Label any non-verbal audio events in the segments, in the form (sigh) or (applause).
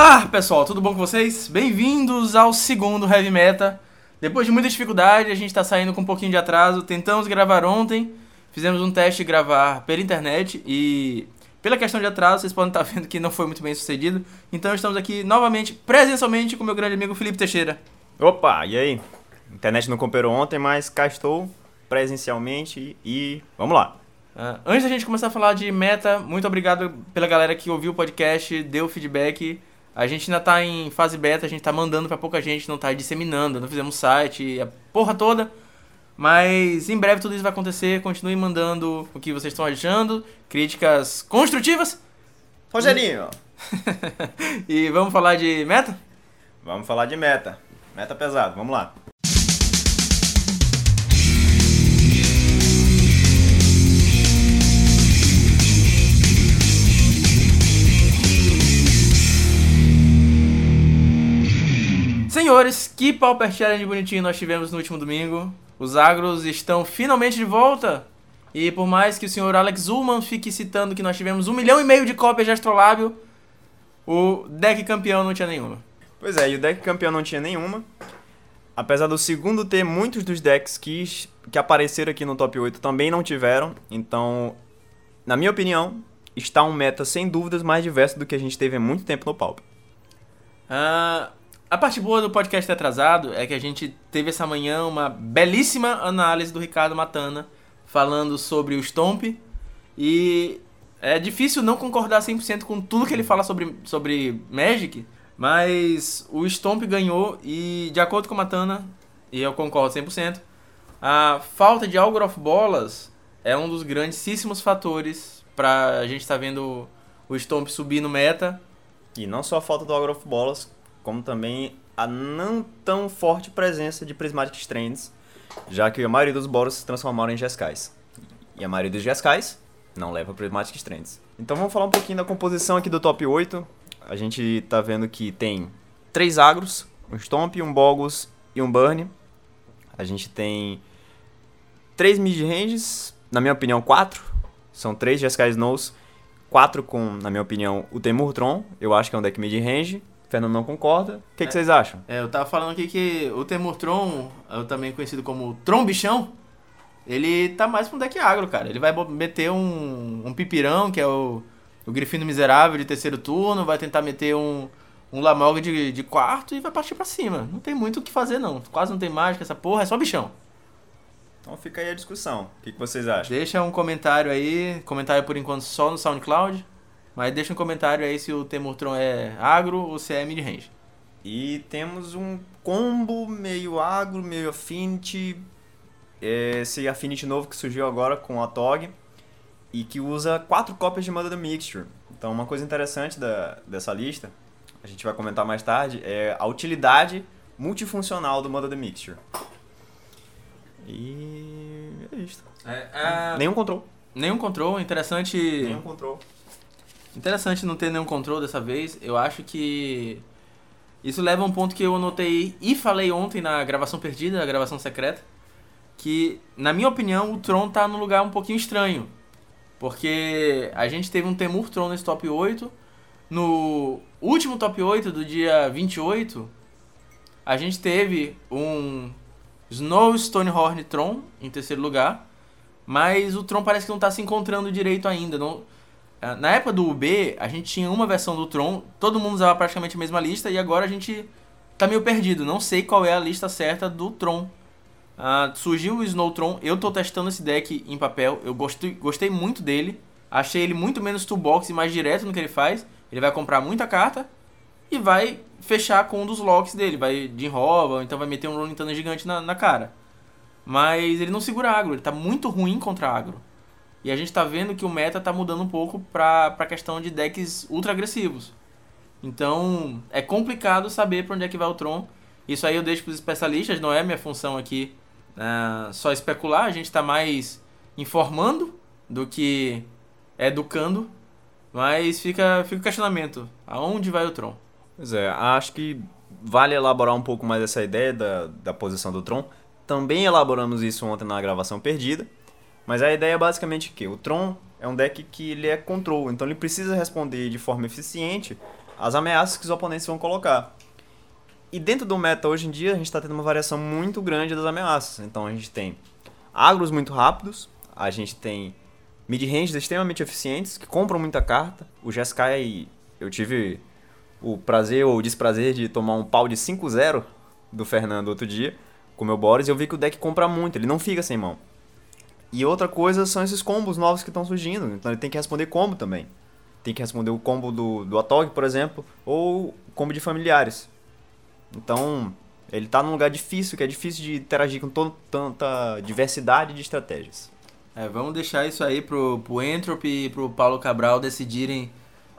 Olá, pessoal, tudo bom com vocês? Bem-vindos ao segundo Heavy Meta. Depois de muita dificuldade, a gente tá saindo com um pouquinho de atraso. Tentamos gravar ontem, fizemos um teste de gravar pela internet e pela questão de atraso, vocês podem estar vendo que não foi muito bem sucedido. Então estamos aqui novamente, presencialmente, com meu grande amigo Felipe Teixeira. Opa, e aí? Internet não cooperou ontem, mas cá estou presencialmente e vamos lá. Uh, antes da gente começar a falar de meta, muito obrigado pela galera que ouviu o podcast, deu feedback. A gente ainda tá em fase beta, a gente tá mandando para pouca gente, não tá disseminando, não fizemos site, a porra toda. Mas em breve tudo isso vai acontecer. Continue mandando o que vocês estão achando, críticas construtivas. Rogerinho! (laughs) e vamos falar de meta? Vamos falar de meta. Meta pesado, vamos lá. Senhores, que Pauper Challenge bonitinho nós tivemos no último domingo. Os agros estão finalmente de volta. E por mais que o senhor Alex Ullman fique citando que nós tivemos um milhão e meio de cópias de Astrolábio, o deck campeão não tinha nenhuma. Pois é, e o deck campeão não tinha nenhuma. Apesar do segundo ter muitos dos decks que, que apareceram aqui no top 8 também não tiveram. Então, na minha opinião, está um meta sem dúvidas mais diverso do que a gente teve há muito tempo no Pauper. Uh, a parte boa do podcast atrasado é que a gente teve essa manhã uma belíssima análise do Ricardo Matana falando sobre o Stomp e é difícil não concordar 100% com tudo que ele fala sobre, sobre Magic, mas o Stomp ganhou e de acordo com o Matana, e eu concordo 100%, a falta de Algor of Bolas é um dos grandíssimos fatores para a gente estar tá vendo o Stomp subir no meta. E não só a falta do Algor of Bolas, como também a não tão forte presença de Prismatic Strands, já que a maioria dos Boros se transformaram em Jeskais. E a maioria dos Jeskais não leva Prismatic Strands. Então vamos falar um pouquinho da composição aqui do top 8. A gente tá vendo que tem três agros, um Stomp, um Bogus e um Burn. A gente tem três mid-ranges, na minha opinião, quatro. São três Jeskai Snows, quatro com, na minha opinião, o Temurtron. Eu acho que é um deck mid-range. Fernando não concorda. O que, é, que, vocês acham? É, eu tava falando aqui que o Temurtron, também conhecido como Trombichão, ele tá mais pra um deck agro, cara. Ele vai meter um, um Pipirão, que é o, o Grifino Miserável de terceiro turno, vai tentar meter um, um Lamog de, de quarto e vai partir pra cima. Não tem muito o que fazer, não. Quase não tem mágica, essa porra, é só bichão. Então fica aí a discussão. O que, que vocês acham? Deixa um comentário aí. Comentário por enquanto só no SoundCloud. Mas deixa um comentário aí se o Temurtron é agro ou se é mid-range. E temos um combo meio agro, meio affinity. Esse affinity novo que surgiu agora com a TOG. E que usa quatro cópias de Mother the Mixture. Então uma coisa interessante da, dessa lista, a gente vai comentar mais tarde, é a utilidade multifuncional do Mother the Mixture. E é isso. É, é... Nenhum control. Nenhum control, interessante. Nenhum control. Interessante não ter nenhum controle dessa vez. Eu acho que isso leva a um ponto que eu anotei e falei ontem na gravação perdida, na gravação secreta, que na minha opinião o Tron tá num lugar um pouquinho estranho. Porque a gente teve um Temur Tron nesse top 8. No último top 8 do dia 28, a gente teve um Snow Stonehorn Tron em terceiro lugar. Mas o Tron parece que não está se encontrando direito ainda. Não, na época do UB, a gente tinha uma versão do Tron, todo mundo usava praticamente a mesma lista, e agora a gente tá meio perdido. Não sei qual é a lista certa do Tron. Uh, surgiu o Snowtron, eu tô testando esse deck em papel, eu gostei, gostei muito dele. Achei ele muito menos toolbox e mais direto no que ele faz. Ele vai comprar muita carta e vai fechar com um dos locks dele. Vai de enrova, então vai meter um Rolling Thunder gigante na, na cara. Mas ele não segura agro, ele tá muito ruim contra agro. E a gente tá vendo que o meta tá mudando um pouco pra, pra questão de decks ultra agressivos. Então, é complicado saber para onde é que vai o Tron. Isso aí eu deixo pros especialistas, não é minha função aqui uh, só especular. A gente tá mais informando do que educando. Mas fica, fica o questionamento: aonde vai o Tron? Pois é, acho que vale elaborar um pouco mais essa ideia da, da posição do Tron. Também elaboramos isso ontem na gravação perdida. Mas a ideia é basicamente que o Tron é um deck que ele é control, então ele precisa responder de forma eficiente as ameaças que os oponentes vão colocar. E dentro do meta hoje em dia a gente está tendo uma variação muito grande das ameaças. Então a gente tem agros muito rápidos, a gente tem mid-ranges extremamente eficientes que compram muita carta. O Jeskai, eu tive o prazer ou o desprazer de tomar um pau de 5-0 do Fernando outro dia com o meu Boris e eu vi que o deck compra muito, ele não fica sem mão. E outra coisa são esses combos novos que estão surgindo, então ele tem que responder combo também. Tem que responder o combo do, do Atog, por exemplo, ou o combo de familiares. Então, ele está num lugar difícil, que é difícil de interagir com tanta diversidade de estratégias. É, vamos deixar isso aí pro, pro Entropy e pro Paulo Cabral decidirem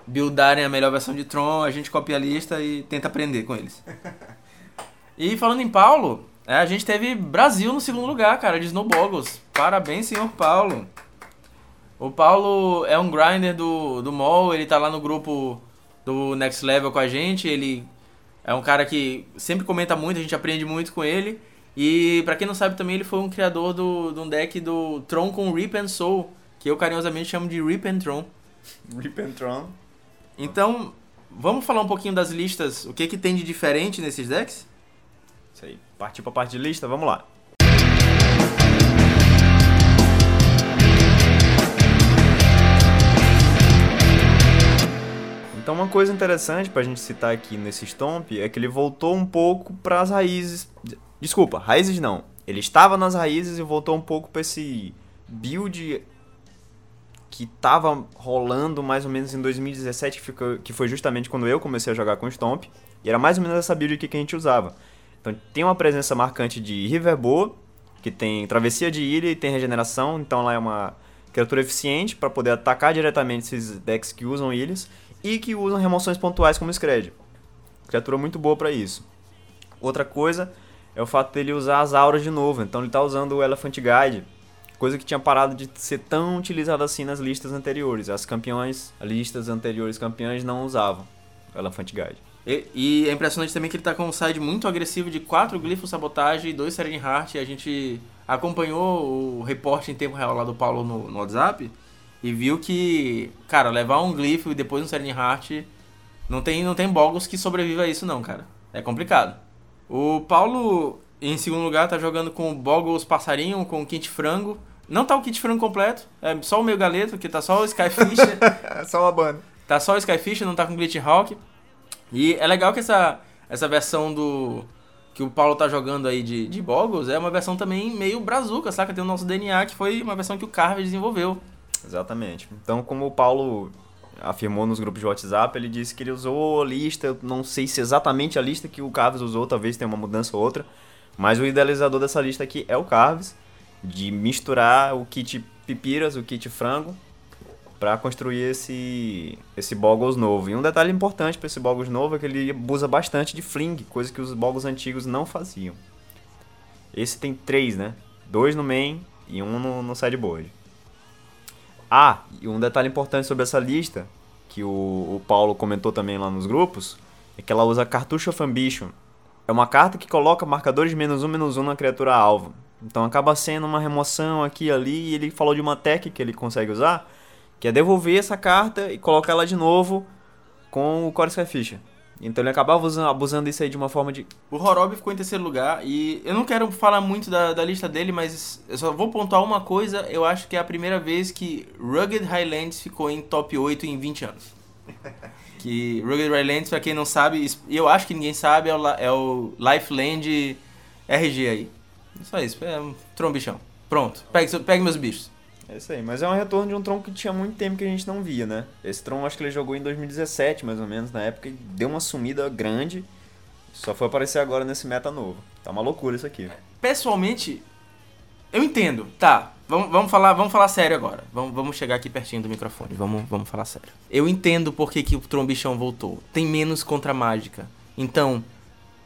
buildarem a melhor versão de Tron, a gente copia a lista e tenta aprender com eles. (laughs) e falando em Paulo, é, a gente teve Brasil no segundo lugar, cara, de Snowboggles. Parabéns, senhor Paulo. O Paulo é um grinder do, do MOL, ele tá lá no grupo do Next Level com a gente, ele é um cara que sempre comenta muito, a gente aprende muito com ele. E para quem não sabe também, ele foi um criador do, de um deck do Tron com Rip and Soul, que eu carinhosamente chamo de Rip and Tron. Rip and Tron. Então, vamos falar um pouquinho das listas, o que que tem de diferente nesses decks? Isso aí. Partir pra parte de lista, vamos lá. Então uma coisa interessante pra gente citar aqui nesse Stomp é que ele voltou um pouco para as raízes. Desculpa, raízes não. Ele estava nas raízes e voltou um pouco para esse build que tava rolando mais ou menos em 2017, que, ficou, que foi justamente quando eu comecei a jogar com Stomp. E era mais ou menos essa build aqui que a gente usava. Então tem uma presença marcante de Riverboa, que tem travessia de ilha e tem regeneração, então ela é uma criatura eficiente para poder atacar diretamente esses decks que usam ilhas e que usam remoções pontuais como Scred. Criatura muito boa para isso. Outra coisa é o fato dele usar as auras de novo, então ele está usando o Elephant Guide, coisa que tinha parado de ser tão utilizada assim nas listas anteriores. As campeões, as listas anteriores campeões não usavam o Elephant Guide. E, e, é impressionante também que ele tá com um side muito agressivo de 4 glifos sabotagem e 2 Serene Heart. A gente acompanhou o reporte em tempo real lá do Paulo no, no WhatsApp e viu que, cara, levar um glifo e depois um Serene Heart não tem, não tem Boggles que sobreviva a isso não, cara. É complicado. O Paulo, em segundo lugar, tá jogando com Boggles Passarinho, com Kit Frango. Não tá o Kit Frango completo, é só o meio galeto, que tá só o Skyfish. (laughs) só uma banda. Tá só o Skyfish, não tá com Glitch Hawk. E é legal que essa, essa versão do. que o Paulo tá jogando aí de, de Boggles é uma versão também meio brazuca, saca? Tem o nosso DNA, que foi uma versão que o Carver desenvolveu. Exatamente. Então, como o Paulo afirmou nos grupos de WhatsApp, ele disse que ele usou a lista, não sei se exatamente a lista que o Carves usou, talvez tenha uma mudança ou outra, mas o idealizador dessa lista aqui é o Carves, de misturar o kit pipiras, o kit frango, para construir esse esse Boggles novo. E um detalhe importante para esse Boggles novo é que ele usa bastante de fling, coisa que os Boggles antigos não faziam. Esse tem três, né? Dois no main e um no, no sideboard. Ah, e um detalhe importante sobre essa lista, que o, o Paulo comentou também lá nos grupos, é que ela usa Cartucho of Ambition. É uma carta que coloca marcadores menos um, menos um na criatura alvo. Então acaba sendo uma remoção aqui e ali, e ele falou de uma tech que ele consegue usar, que é devolver essa carta e colocar ela de novo com o Core Skyfisher. Então ele acabava usando, abusando disso aí de uma forma de. O Horob ficou em terceiro lugar e eu não quero falar muito da, da lista dele, mas eu só vou pontuar uma coisa. Eu acho que é a primeira vez que Rugged Highlands ficou em top 8 em 20 anos. (laughs) que Rugged Highlands, pra quem não sabe, e eu acho que ninguém sabe, é o, é o Lifeland RG aí. Só isso, é um trombichão. Pronto, pegue, pegue meus bichos. É isso aí, mas é um retorno de um tronco que tinha muito tempo que a gente não via, né? Esse tronco acho que ele jogou em 2017, mais ou menos, na época, e deu uma sumida grande. Só foi aparecer agora nesse meta novo. Tá uma loucura isso aqui. Pessoalmente, eu entendo. Tá, vamos, vamos, falar, vamos falar sério agora. Vamos, vamos chegar aqui pertinho do microfone. Vamos, vamos falar sério. Eu entendo por que, que o Trombichão voltou. Tem menos contra mágica. Então,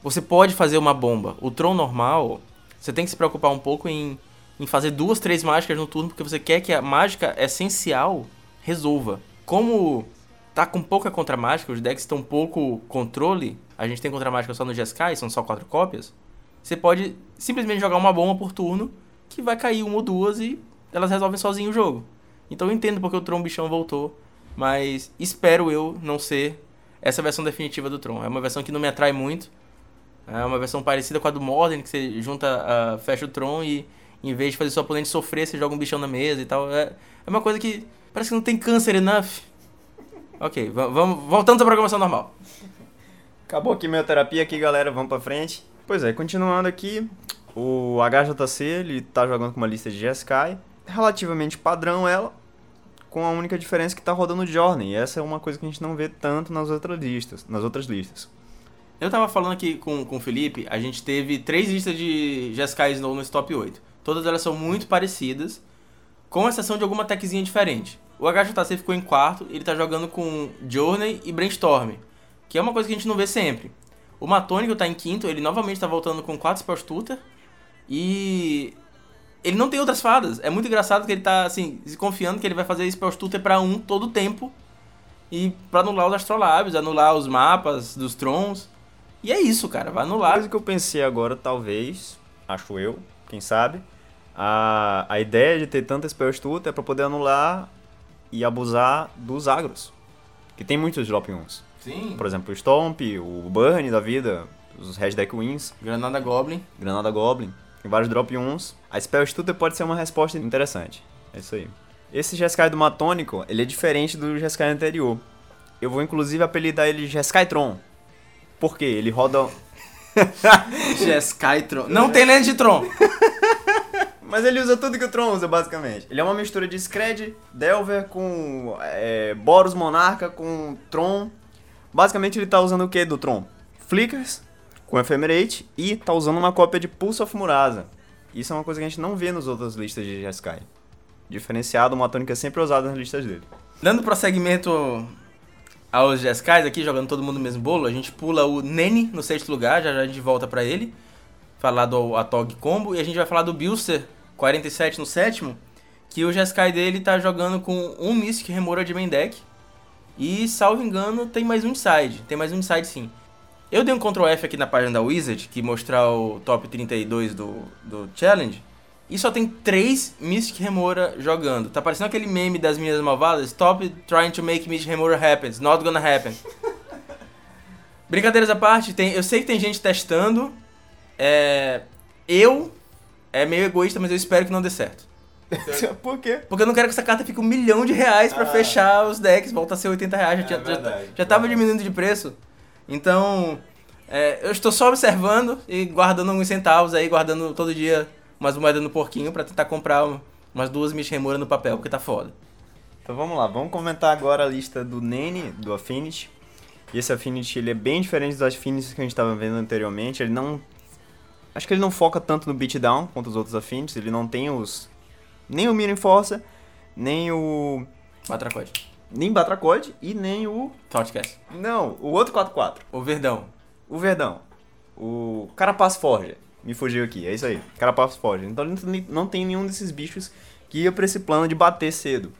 você pode fazer uma bomba. O Tron normal, você tem que se preocupar um pouco em em fazer duas, três mágicas no turno, porque você quer que a mágica essencial resolva. Como tá com pouca contra-mágica, os decks estão pouco controle, a gente tem contra-mágica só no Jeskai, são só quatro cópias, você pode simplesmente jogar uma bomba por turno, que vai cair uma ou duas e elas resolvem sozinho o jogo. Então eu entendo porque o Tron Bichão voltou, mas espero eu não ser essa versão definitiva do Tron. É uma versão que não me atrai muito. É uma versão parecida com a do Modern, que você junta, uh, fecha o Tron e em vez de fazer seu oponente sofrer, você joga um bichão na mesa e tal. É, é uma coisa que parece que não tem câncer enough. Ok, vamos, voltando à programação normal. Acabou a quimioterapia aqui, galera. Vamos pra frente. Pois é, continuando aqui. O HJC, ele tá jogando com uma lista de GSK. Relativamente padrão ela. Com a única diferença que tá rodando Journey. E essa é uma coisa que a gente não vê tanto nas outras listas. Nas outras listas. Eu tava falando aqui com, com o Felipe, a gente teve três listas de GSK Snow nesse top 8. Todas elas são muito parecidas, com exceção de alguma techzinha diferente. O HJC ficou em quarto, ele tá jogando com Journey e Brainstorm, que é uma coisa que a gente não vê sempre. O Matônico tá em quinto, ele novamente tá voltando com quatro Spells Tutor, e ele não tem outras fadas. É muito engraçado que ele tá, assim, se confiando que ele vai fazer Spells Tutor pra um todo tempo, e pra anular os Astrolábios, anular os mapas dos Trons. E é isso, cara, vai anular. Uma coisa que eu pensei agora, talvez, acho eu, quem sabe, a, a ideia de ter tanta Spell Stutter é pra poder anular e abusar dos agros. Que tem muitos drop 1s. Sim. Por exemplo, o Stomp, o Burn da vida, os Red Deck Wins. Granada Goblin. Granada Goblin. Tem vários drop 1s. A Spell Stutter pode ser uma resposta interessante. É isso aí. Esse Jeskai do Matônico, ele é diferente do Jeskai anterior. Eu vou inclusive apelidar ele Jeskai Tron. Por quê? Ele roda. (laughs) Jeskai Tron. Não tem lente de Tron! (laughs) Mas ele usa tudo que o Tron usa, basicamente. Ele é uma mistura de Scred, Delver com é, Boros Monarca com Tron. Basicamente ele tá usando o que do Tron? Flickers com Ephemerate e tá usando uma cópia de Pulse of Murasa. Isso é uma coisa que a gente não vê nas outras listas de Jeskai. Diferenciado, uma tônica sempre usada nas listas dele. Dando prosseguimento aos Jeskais aqui, jogando todo mundo no mesmo bolo, a gente pula o Nene no sexto lugar, já já a gente volta para ele. Falar do Atog Combo e a gente vai falar do Bilster 47 no sétimo, que o Jeskai dele tá jogando com um Mystic Remora de main deck. E, salvo engano, tem mais um inside. Tem mais um inside sim. Eu dei um Ctrl F aqui na página da Wizard, que mostrar o top 32 do, do Challenge. E só tem três Mystic Remora jogando. Tá parecendo aquele meme das meninas malvadas. Stop trying to make Mystic Remora happen. It's not gonna happen. (laughs) Brincadeiras à parte, tem, eu sei que tem gente testando. É, eu é meio egoísta, mas eu espero que não dê certo. (laughs) Por quê? Porque eu não quero que essa carta fique um milhão de reais pra ah. fechar os decks, volta a ser 80 reais, já, é já, já, já tava diminuindo de preço. Então, é, eu estou só observando e guardando alguns centavos aí, guardando todo dia umas moedas no porquinho para tentar comprar umas duas Mishemura no papel, porque tá foda. Então vamos lá, vamos comentar agora a lista do Nene, do Affinity. E esse Affinity ele é bem diferente dos Affinities que a gente estava vendo anteriormente. Ele não. Acho que ele não foca tanto no beatdown quanto os outros Affinities. Ele não tem os. Nem o Minion Força, nem o. Batracode. Nem Batracode e nem o. Thoughtcast. Não, o outro 4-4. O Verdão. O Verdão. O Carapace Forja. Me fugiu aqui, é isso aí. Carapace Forja. Então ele não tem nenhum desses bichos que ia pra esse plano de bater cedo.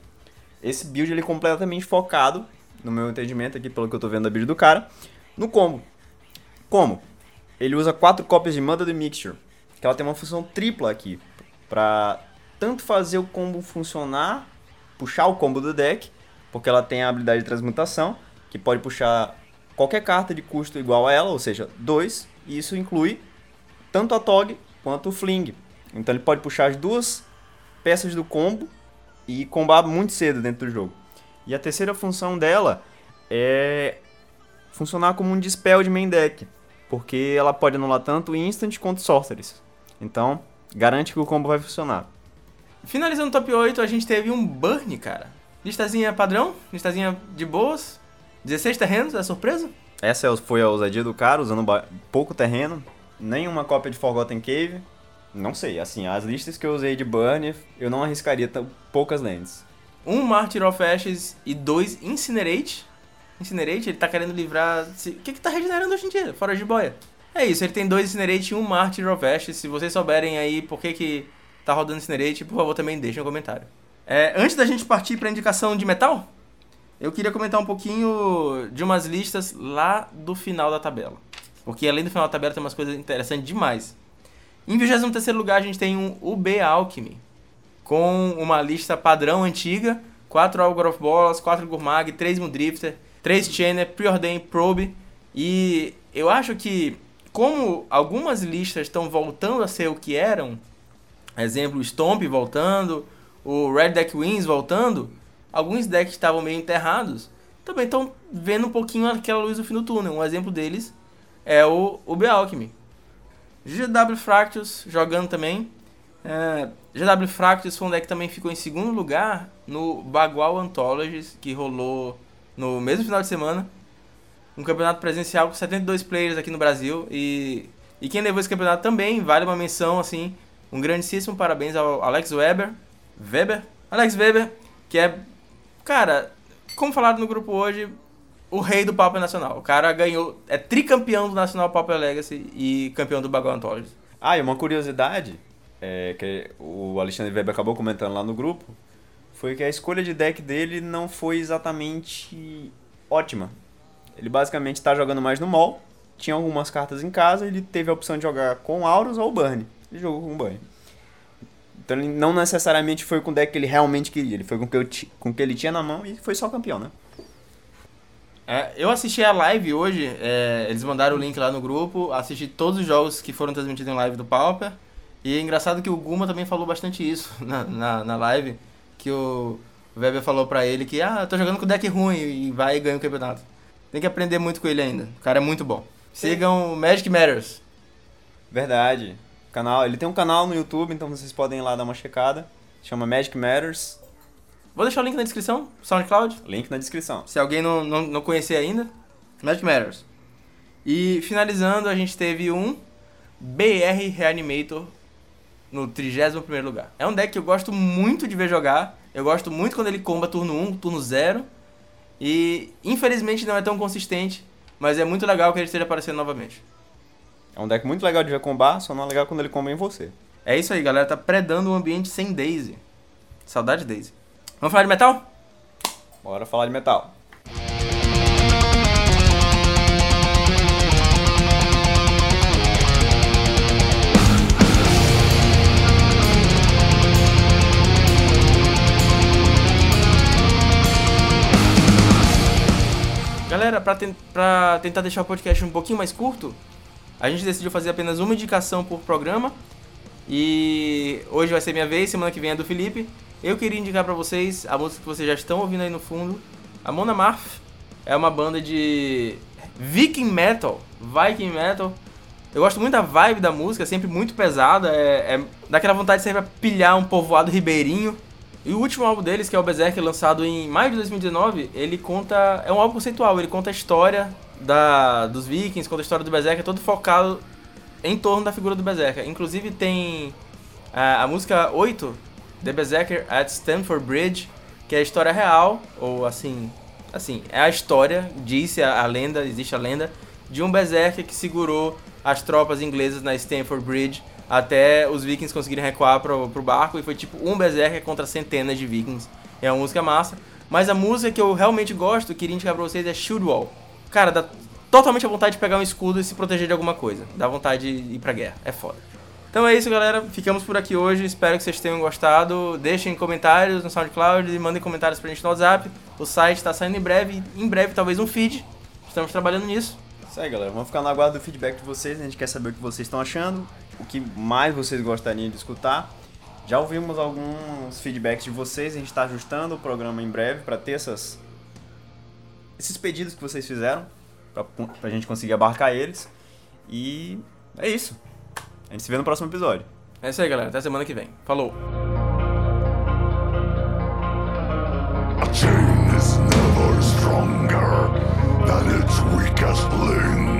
Esse build ele é completamente focado, no meu entendimento aqui, pelo que eu tô vendo da build do cara, no combo. Como? Ele usa quatro cópias de Mother the Mixture, que ela tem uma função tripla aqui, pra tanto fazer o combo funcionar, puxar o combo do deck, porque ela tem a habilidade de transmutação, que pode puxar qualquer carta de custo igual a ela, ou seja, 2, e isso inclui tanto a Tog quanto o Fling. Então ele pode puxar as duas peças do combo e combar muito cedo dentro do jogo. E a terceira função dela é funcionar como um dispel de main deck, porque ela pode anular tanto instant quanto sorceries. Então, garante que o combo vai funcionar. Finalizando o top 8, a gente teve um burn, cara. Listazinha padrão, listazinha de boas. 16 terrenos, é surpresa? Essa foi a ousadia do cara, usando pouco terreno. Nenhuma cópia de Forgotten Cave. Não sei, assim, as listas que eu usei de Burn, eu não arriscaria tão poucas lentes. Um Martyr of Ashes e dois Incinerate. Incinerate, ele tá querendo livrar... O que que tá regenerando hoje em dia, fora de boia? É isso, ele tem dois Incinerate e um Martyr of Ashes. Se vocês souberem aí por que que tá rodando Incinerate, por favor, também deixem um comentário. É, antes da gente partir pra indicação de metal, eu queria comentar um pouquinho de umas listas lá do final da tabela. Porque além do final da tabela tem umas coisas interessantes demais. Em 23 lugar, a gente tem um UB Alchemy, com uma lista padrão antiga: 4 Algor of Bolas, 4 Gurmag, 3 Mudrifter, Trace Chainer, Preordain, Probe. E eu acho que, como algumas listas estão voltando a ser o que eram, exemplo, Stomp voltando, o Red Deck Wins voltando, alguns decks estavam meio enterrados também estão vendo um pouquinho aquela luz do fim do túnel. Um exemplo deles é o, o Alchemy. GW Fractus jogando também. É, GW Fractus foi um deck que também ficou em segundo lugar no Bagual Anthologies, que rolou no mesmo final de semana. Um campeonato presencial com 72 players aqui no Brasil. E, e quem levou esse campeonato também vale uma menção, assim. Um grandíssimo parabéns ao Alex Weber. Weber? Alex Weber, que é. Cara, como falado no grupo hoje, o rei do Pauper Nacional. O cara ganhou, é tricampeão do Nacional Pauper Legacy e campeão do Bagual Anthology. Ah, e uma curiosidade, é, que o Alexandre Weber acabou comentando lá no grupo, foi que a escolha de deck dele não foi exatamente ótima. Ele basicamente está jogando mais no mall, tinha algumas cartas em casa, ele teve a opção de jogar com Aurus ou Burn. Ele jogou com Burn. Então ele não necessariamente foi com o deck que ele realmente queria, ele foi com o que, com o que ele tinha na mão e foi só campeão, né? É, eu assisti a live hoje, é, eles mandaram o link lá no grupo, assisti todos os jogos que foram transmitidos em live do Pauper. E é engraçado que o Guma também falou bastante isso (laughs) na, na, na live, que o Weber falou pra ele que, ah, tô jogando com deck ruim e vai e ganha o campeonato. Tem que aprender muito com ele ainda, o cara é muito bom. Sigam Magic Matters. Verdade. Canal, ele tem um canal no YouTube, então vocês podem ir lá dar uma checada. Chama Magic Matters. Vou deixar o link na descrição, SoundCloud. Link na descrição. Se alguém não, não, não conhecer ainda, Magic Matters. E finalizando, a gente teve um BR Reanimator no 31 lugar. É um deck que eu gosto muito de ver jogar. Eu gosto muito quando ele comba turno 1, turno 0. E infelizmente não é tão consistente, mas é muito legal que ele esteja aparecendo novamente. É um deck muito legal de ver combar, só não é legal quando ele comba em você. É isso aí, galera. Tá predando o ambiente sem Daisy. Saudade Daisy. Vamos falar de metal? Bora falar de metal. Galera, pra, ten pra tentar deixar o podcast um pouquinho mais curto, a gente decidiu fazer apenas uma indicação por programa. E hoje vai ser minha vez, semana que vem é do Felipe. Eu queria indicar para vocês a música que vocês já estão ouvindo aí no fundo. A Mona Marth é uma banda de Viking Metal, Viking Metal. Eu gosto muito da vibe da música, sempre muito pesada, é, é daquela vontade sempre pra pilhar um povoado ribeirinho. E o último álbum deles, que é o Berserk, lançado em maio de 2019, ele conta. É um álbum conceitual, ele conta a história da, dos Vikings, conta a história do Berserk, é todo focado em torno da figura do Berserk. Inclusive tem a, a música 8 The Berserker at Stamford Bridge, que é a história real, ou assim, assim, é a história, disse a, a lenda, existe a lenda, de um Berserker que segurou as tropas inglesas na Stamford Bridge até os vikings conseguirem recuar pro, pro barco, e foi tipo um Berserker contra centenas de vikings. É uma música massa. Mas a música que eu realmente gosto, queria indicar pra vocês, é Shield Wall. Cara, dá totalmente a vontade de pegar um escudo e se proteger de alguma coisa. Dá vontade de ir pra guerra. É foda. Então é isso, galera. Ficamos por aqui hoje. Espero que vocês tenham gostado. Deixem comentários no SoundCloud e mandem comentários pra gente no WhatsApp. O site está saindo em breve. Em breve, talvez um feed. Estamos trabalhando nisso. Isso aí, galera. Vamos ficar no aguardo do feedback de vocês. A gente quer saber o que vocês estão achando, o que mais vocês gostariam de escutar. Já ouvimos alguns feedbacks de vocês. A gente está ajustando o programa em breve para ter essas, esses pedidos que vocês fizeram, para a gente conseguir abarcar eles. E é isso. A gente se vê no próximo episódio. É isso aí, galera. Até semana que vem. Falou! A chain is never stronger than its weakest link.